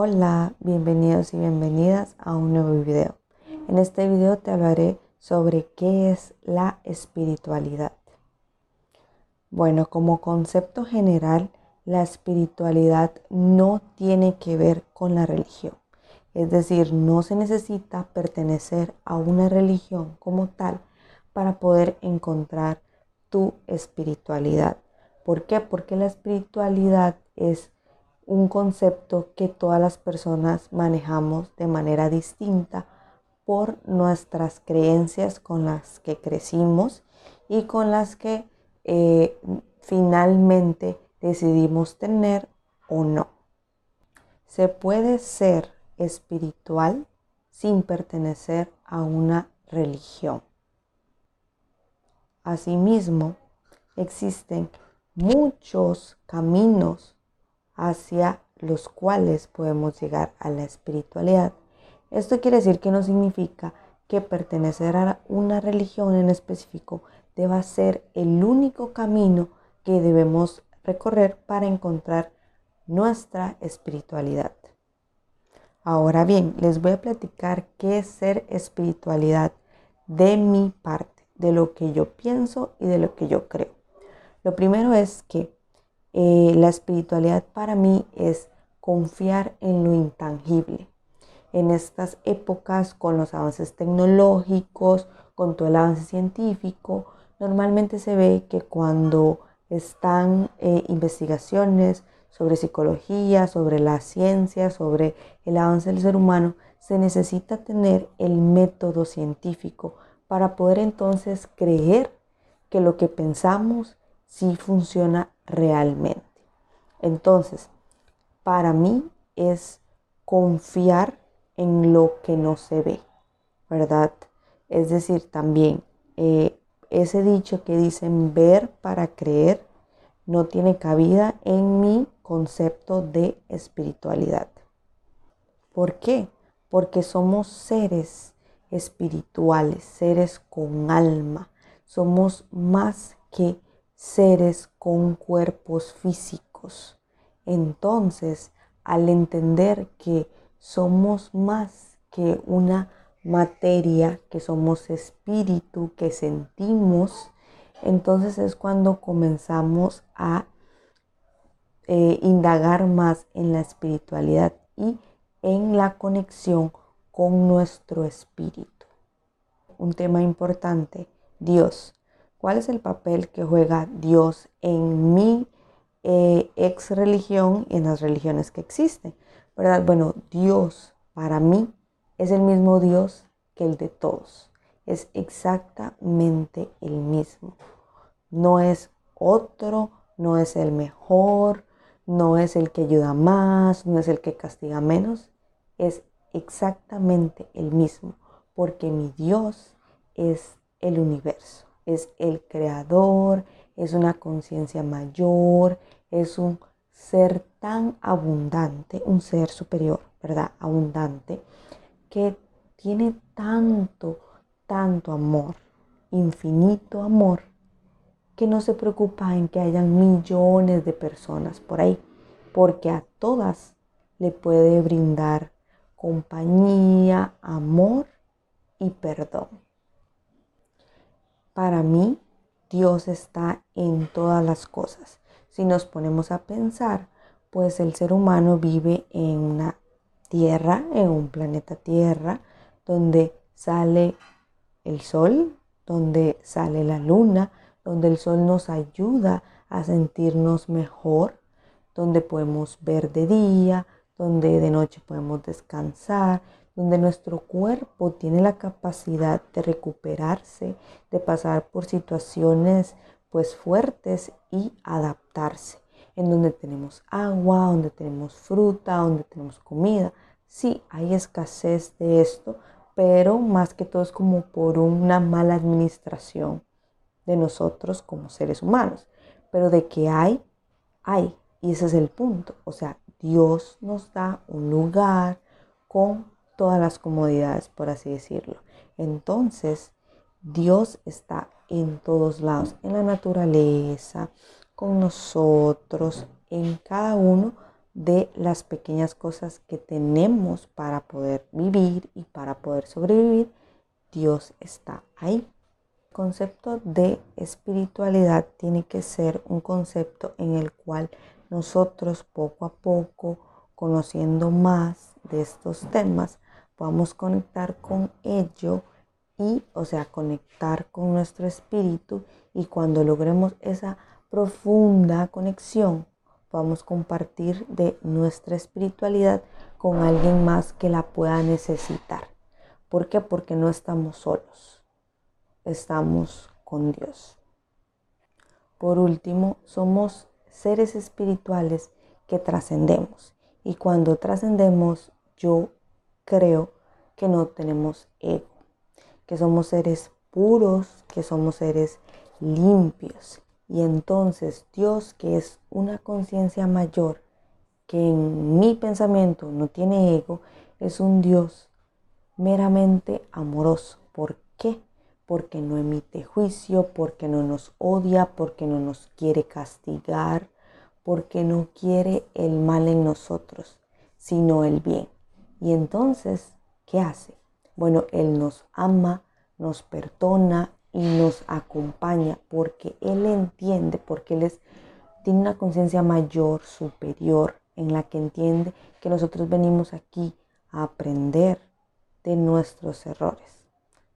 Hola, bienvenidos y bienvenidas a un nuevo video. En este video te hablaré sobre qué es la espiritualidad. Bueno, como concepto general, la espiritualidad no tiene que ver con la religión. Es decir, no se necesita pertenecer a una religión como tal para poder encontrar tu espiritualidad. ¿Por qué? Porque la espiritualidad es un concepto que todas las personas manejamos de manera distinta por nuestras creencias con las que crecimos y con las que eh, finalmente decidimos tener o no. Se puede ser espiritual sin pertenecer a una religión. Asimismo, existen muchos caminos hacia los cuales podemos llegar a la espiritualidad. Esto quiere decir que no significa que pertenecer a una religión en específico deba ser el único camino que debemos recorrer para encontrar nuestra espiritualidad. Ahora bien, les voy a platicar qué es ser espiritualidad de mi parte, de lo que yo pienso y de lo que yo creo. Lo primero es que eh, la espiritualidad para mí es confiar en lo intangible. En estas épocas, con los avances tecnológicos, con todo el avance científico, normalmente se ve que cuando están eh, investigaciones sobre psicología, sobre la ciencia, sobre el avance del ser humano, se necesita tener el método científico para poder entonces creer que lo que pensamos sí funciona realmente. Entonces, para mí es confiar en lo que no se ve, ¿verdad? Es decir, también eh, ese dicho que dicen ver para creer no tiene cabida en mi concepto de espiritualidad. ¿Por qué? Porque somos seres espirituales, seres con alma. Somos más que seres con cuerpos físicos. Entonces, al entender que somos más que una materia, que somos espíritu, que sentimos, entonces es cuando comenzamos a eh, indagar más en la espiritualidad y en la conexión con nuestro espíritu. Un tema importante, Dios. ¿Cuál es el papel que juega Dios en mi eh, ex religión y en las religiones que existen? ¿Verdad? Bueno, Dios para mí es el mismo Dios que el de todos. Es exactamente el mismo. No es otro, no es el mejor, no es el que ayuda más, no es el que castiga menos. Es exactamente el mismo, porque mi Dios es el universo es el creador, es una conciencia mayor, es un ser tan abundante, un ser superior, ¿verdad? Abundante, que tiene tanto, tanto amor, infinito amor, que no se preocupa en que hayan millones de personas por ahí, porque a todas le puede brindar compañía, amor y perdón. Para mí, Dios está en todas las cosas. Si nos ponemos a pensar, pues el ser humano vive en una tierra, en un planeta tierra, donde sale el sol, donde sale la luna, donde el sol nos ayuda a sentirnos mejor, donde podemos ver de día, donde de noche podemos descansar, donde nuestro cuerpo tiene la capacidad de recuperarse, de pasar por situaciones pues fuertes y adaptarse, en donde tenemos agua, donde tenemos fruta, donde tenemos comida. Sí, hay escasez de esto, pero más que todo es como por una mala administración de nosotros como seres humanos. Pero de que hay, hay. Y ese es el punto. O sea, Dios nos da un lugar con todas las comodidades, por así decirlo. Entonces, Dios está en todos lados, en la naturaleza, con nosotros, en cada uno de las pequeñas cosas que tenemos para poder vivir y para poder sobrevivir, Dios está ahí. El concepto de espiritualidad tiene que ser un concepto en el cual nosotros poco a poco, conociendo más de estos temas, podamos conectar con ello y, o sea, conectar con nuestro espíritu y cuando logremos esa profunda conexión, podamos compartir de nuestra espiritualidad con alguien más que la pueda necesitar. ¿Por qué? Porque no estamos solos, estamos con Dios. Por último, somos seres espirituales que trascendemos. Y cuando trascendemos, yo creo que no tenemos ego, que somos seres puros, que somos seres limpios. Y entonces Dios, que es una conciencia mayor, que en mi pensamiento no tiene ego, es un Dios meramente amoroso. ¿Por qué? Porque no emite juicio, porque no nos odia, porque no nos quiere castigar, porque no quiere el mal en nosotros, sino el bien. Y entonces, ¿qué hace? Bueno, Él nos ama, nos perdona y nos acompaña porque Él entiende, porque Él es, tiene una conciencia mayor, superior, en la que entiende que nosotros venimos aquí a aprender de nuestros errores,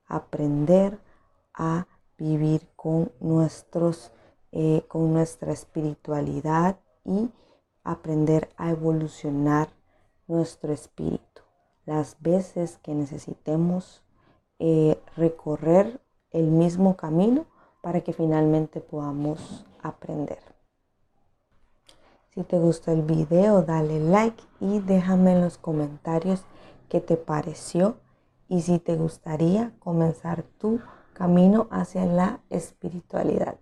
aprender a vivir con, nuestros, eh, con nuestra espiritualidad y aprender a evolucionar nuestro espíritu. Las veces que necesitemos eh, recorrer el mismo camino para que finalmente podamos aprender. Si te gustó el video, dale like y déjame en los comentarios qué te pareció y si te gustaría comenzar tu camino hacia la espiritualidad.